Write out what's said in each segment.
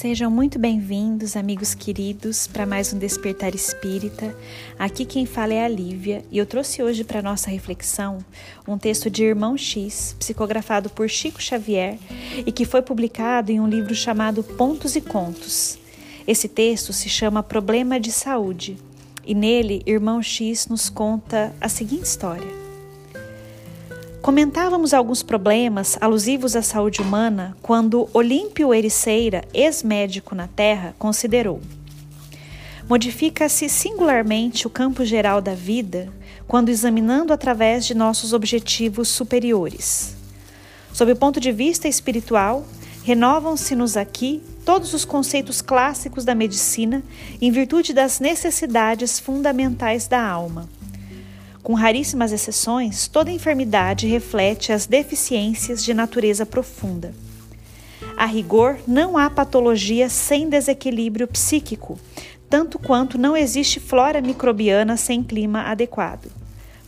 Sejam muito bem-vindos, amigos queridos, para mais um Despertar Espírita. Aqui quem fala é a Lívia e eu trouxe hoje para nossa reflexão um texto de Irmão X, psicografado por Chico Xavier e que foi publicado em um livro chamado Pontos e Contos. Esse texto se chama Problema de Saúde e nele Irmão X nos conta a seguinte história. Comentávamos alguns problemas alusivos à saúde humana quando Olímpio Ericeira, ex-médico na Terra, considerou: Modifica-se singularmente o campo geral da vida quando examinando através de nossos objetivos superiores. Sob o ponto de vista espiritual, renovam-se-nos aqui todos os conceitos clássicos da medicina em virtude das necessidades fundamentais da alma com raríssimas exceções, toda enfermidade reflete as deficiências de natureza profunda. A rigor, não há patologia sem desequilíbrio psíquico, tanto quanto não existe flora microbiana sem clima adequado.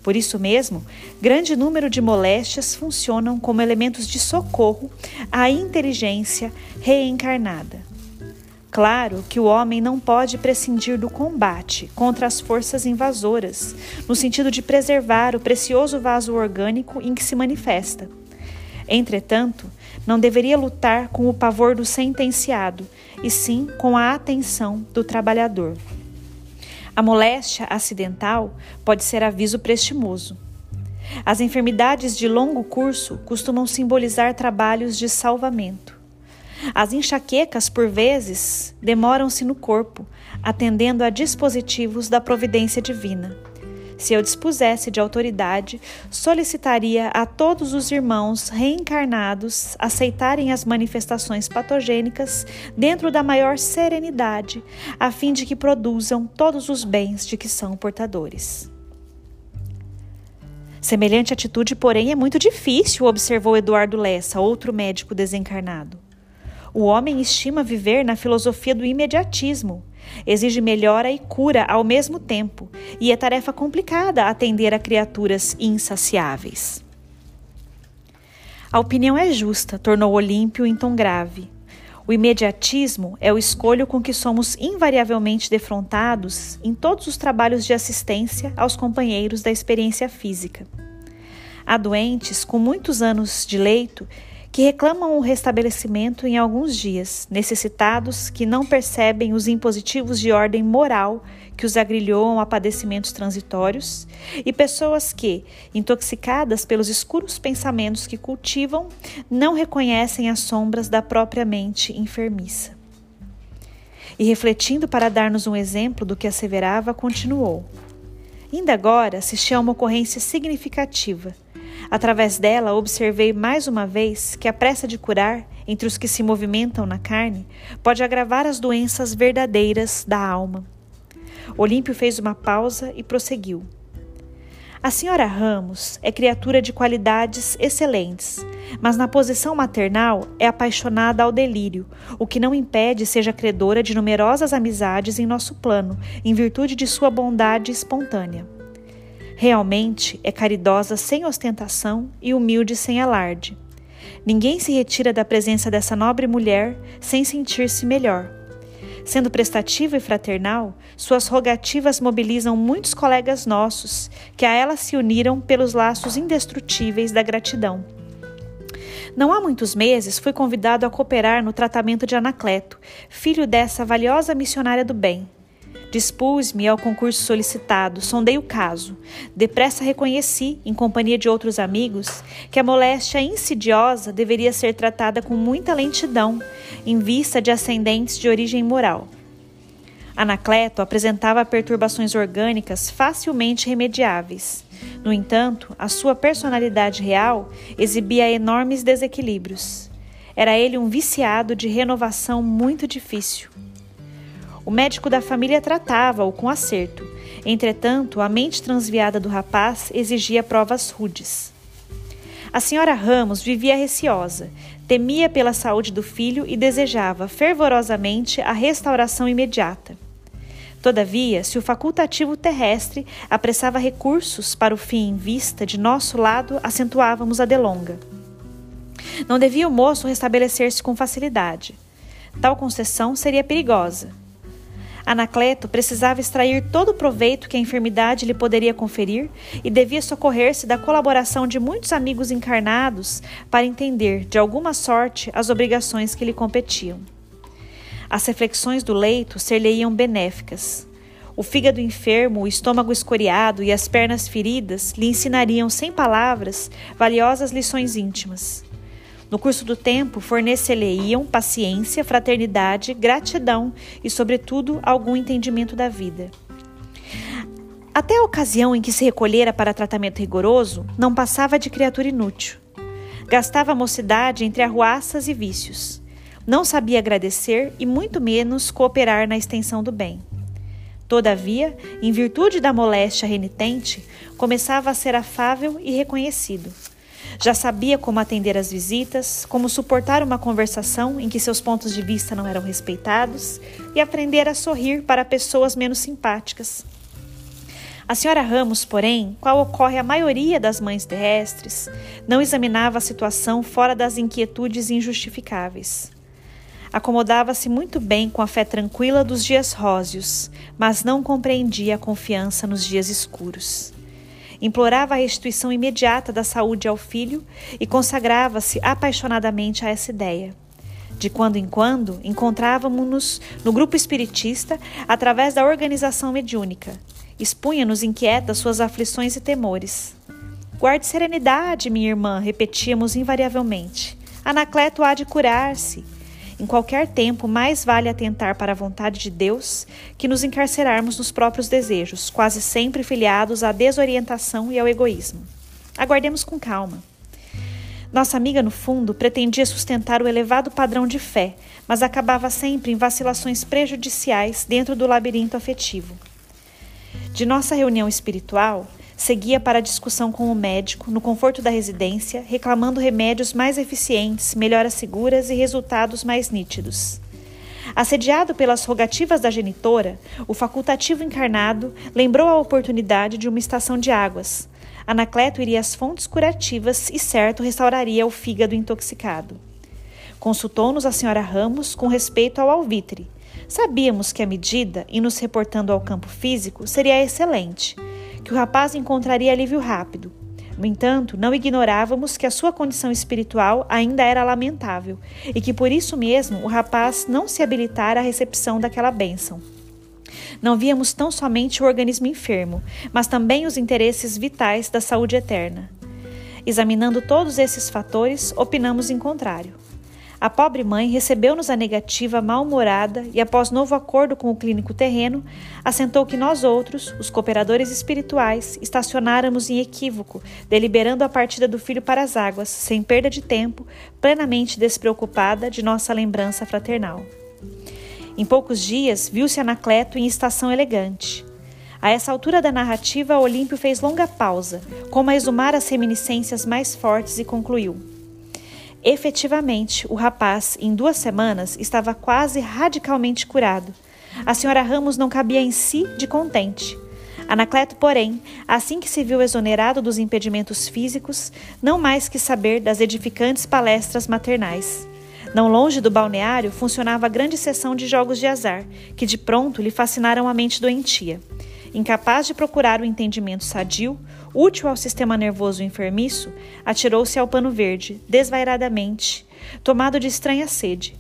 Por isso mesmo, grande número de moléstias funcionam como elementos de socorro à inteligência reencarnada. Claro que o homem não pode prescindir do combate contra as forças invasoras, no sentido de preservar o precioso vaso orgânico em que se manifesta. Entretanto, não deveria lutar com o pavor do sentenciado, e sim com a atenção do trabalhador. A moléstia acidental pode ser aviso prestimoso. As enfermidades de longo curso costumam simbolizar trabalhos de salvamento. As enxaquecas, por vezes, demoram-se no corpo, atendendo a dispositivos da providência divina. Se eu dispusesse de autoridade, solicitaria a todos os irmãos reencarnados aceitarem as manifestações patogênicas dentro da maior serenidade, a fim de que produzam todos os bens de que são portadores. Semelhante atitude, porém, é muito difícil, observou Eduardo Lessa, outro médico desencarnado. O homem estima viver na filosofia do imediatismo. Exige melhora e cura ao mesmo tempo, e é tarefa complicada atender a criaturas insaciáveis. A opinião é justa, tornou Olímpio em tom grave. O imediatismo é o escolho com que somos invariavelmente defrontados em todos os trabalhos de assistência aos companheiros da experiência física. Há doentes com muitos anos de leito que reclamam o restabelecimento em alguns dias, necessitados que não percebem os impositivos de ordem moral que os agrilhoam a padecimentos transitórios, e pessoas que, intoxicadas pelos escuros pensamentos que cultivam, não reconhecem as sombras da própria mente enfermiça. E refletindo para dar-nos um exemplo do que asseverava, continuou. Ainda agora assisti a uma ocorrência significativa Através dela, observei mais uma vez que a pressa de curar, entre os que se movimentam na carne, pode agravar as doenças verdadeiras da alma. Olímpio fez uma pausa e prosseguiu. A senhora Ramos é criatura de qualidades excelentes, mas na posição maternal é apaixonada ao delírio, o que não impede seja credora de numerosas amizades em nosso plano, em virtude de sua bondade espontânea. Realmente é caridosa sem ostentação e humilde sem alarde. Ninguém se retira da presença dessa nobre mulher sem sentir-se melhor. Sendo prestativa e fraternal, suas rogativas mobilizam muitos colegas nossos que a ela se uniram pelos laços indestrutíveis da gratidão. Não há muitos meses fui convidado a cooperar no tratamento de Anacleto, filho dessa valiosa missionária do bem, Dispus-me ao concurso solicitado, sondei o caso. Depressa reconheci, em companhia de outros amigos, que a moléstia insidiosa deveria ser tratada com muita lentidão, em vista de ascendentes de origem moral. Anacleto apresentava perturbações orgânicas facilmente remediáveis. No entanto, a sua personalidade real exibia enormes desequilíbrios. Era ele um viciado de renovação muito difícil. O médico da família tratava-o com acerto. Entretanto, a mente transviada do rapaz exigia provas rudes. A senhora Ramos vivia receosa, temia pela saúde do filho e desejava fervorosamente a restauração imediata. Todavia, se o facultativo terrestre apressava recursos para o fim em vista, de nosso lado acentuávamos a delonga. Não devia o moço restabelecer-se com facilidade. Tal concessão seria perigosa. Anacleto precisava extrair todo o proveito que a enfermidade lhe poderia conferir e devia socorrer-se da colaboração de muitos amigos encarnados para entender, de alguma sorte, as obrigações que lhe competiam. As reflexões do leito ser-lhe-iam benéficas. O fígado enfermo, o estômago escoriado e as pernas feridas lhe ensinariam sem palavras valiosas lições íntimas. No curso do tempo, fornecer-lhe-iam paciência, fraternidade, gratidão e, sobretudo, algum entendimento da vida. Até a ocasião em que se recolhera para tratamento rigoroso, não passava de criatura inútil. Gastava a mocidade entre arruaças e vícios. Não sabia agradecer e muito menos cooperar na extensão do bem. Todavia, em virtude da moléstia renitente, começava a ser afável e reconhecido. Já sabia como atender às visitas, como suportar uma conversação em que seus pontos de vista não eram respeitados e aprender a sorrir para pessoas menos simpáticas. A senhora Ramos, porém, qual ocorre a maioria das mães terrestres, não examinava a situação fora das inquietudes injustificáveis. Acomodava-se muito bem com a fé tranquila dos dias róseos, mas não compreendia a confiança nos dias escuros. Implorava a restituição imediata da saúde ao filho e consagrava-se apaixonadamente a essa ideia. De quando em quando, encontrávamos-nos no grupo espiritista através da organização mediúnica. Expunha-nos inquieta suas aflições e temores. Guarde serenidade, minha irmã, repetíamos invariavelmente. Anacleto há de curar-se. Em qualquer tempo, mais vale atentar para a vontade de Deus que nos encarcerarmos nos próprios desejos, quase sempre filiados à desorientação e ao egoísmo. Aguardemos com calma. Nossa amiga, no fundo, pretendia sustentar o elevado padrão de fé, mas acabava sempre em vacilações prejudiciais dentro do labirinto afetivo. De nossa reunião espiritual, seguia para a discussão com o médico, no conforto da residência, reclamando remédios mais eficientes, melhoras seguras e resultados mais nítidos. Assediado pelas rogativas da genitora, o facultativo encarnado lembrou a oportunidade de uma estação de águas. Anacleto iria às fontes curativas e certo restauraria o fígado intoxicado. Consultou-nos a senhora Ramos com respeito ao alvitre. Sabíamos que a medida, e nos reportando ao campo físico, seria excelente que o rapaz encontraria alívio rápido. No entanto, não ignorávamos que a sua condição espiritual ainda era lamentável e que por isso mesmo o rapaz não se habilitara à recepção daquela bênção. Não víamos tão somente o organismo enfermo, mas também os interesses vitais da saúde eterna. Examinando todos esses fatores, opinamos em contrário. A pobre mãe recebeu-nos a negativa mal-humorada e, após novo acordo com o clínico terreno, assentou que nós outros, os cooperadores espirituais, estacionáramos em equívoco, deliberando a partida do filho para as águas, sem perda de tempo, plenamente despreocupada de nossa lembrança fraternal. Em poucos dias, viu-se Anacleto em estação elegante. A essa altura da narrativa, Olímpio fez longa pausa, como a exumar as reminiscências mais fortes e concluiu. Efetivamente, o rapaz, em duas semanas, estava quase radicalmente curado. A senhora Ramos não cabia em si de contente. Anacleto, porém, assim que se viu exonerado dos impedimentos físicos, não mais que saber das edificantes palestras maternais. Não longe do balneário funcionava a grande sessão de jogos de azar, que de pronto lhe fascinaram a mente doentia. Incapaz de procurar o entendimento sadio, útil ao sistema nervoso enfermiço, atirou-se ao pano verde, desvairadamente, tomado de estranha sede.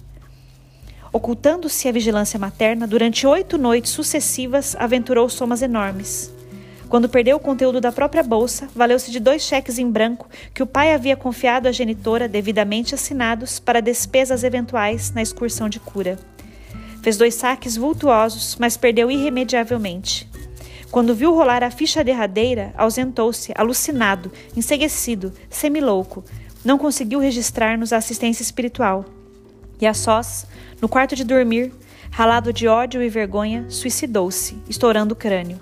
Ocultando-se à vigilância materna, durante oito noites sucessivas aventurou somas enormes. Quando perdeu o conteúdo da própria bolsa, valeu-se de dois cheques em branco que o pai havia confiado à genitora, devidamente assinados, para despesas eventuais na excursão de cura. Fez dois saques vultuosos, mas perdeu irremediavelmente. Quando viu rolar a ficha derradeira, ausentou-se, alucinado, enseguecido, semilouco. Não conseguiu registrar-nos a assistência espiritual. E a sós, no quarto de dormir, ralado de ódio e vergonha, suicidou-se, estourando o crânio.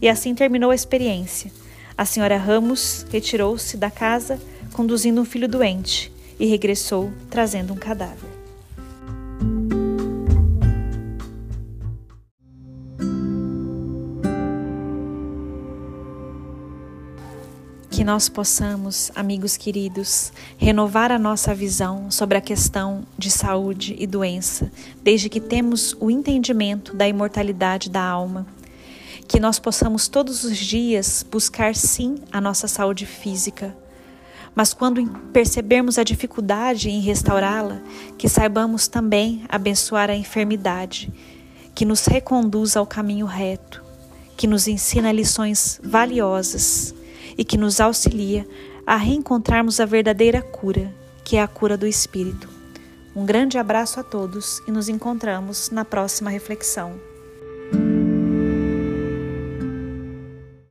E assim terminou a experiência. A senhora Ramos retirou-se da casa conduzindo um filho doente e regressou trazendo um cadáver. Nós possamos, amigos queridos, renovar a nossa visão sobre a questão de saúde e doença, desde que temos o entendimento da imortalidade da alma. Que nós possamos todos os dias buscar sim a nossa saúde física, mas quando percebermos a dificuldade em restaurá-la, que saibamos também abençoar a enfermidade, que nos reconduza ao caminho reto, que nos ensina lições valiosas e que nos auxilia a reencontrarmos a verdadeira cura, que é a cura do espírito. Um grande abraço a todos e nos encontramos na próxima reflexão.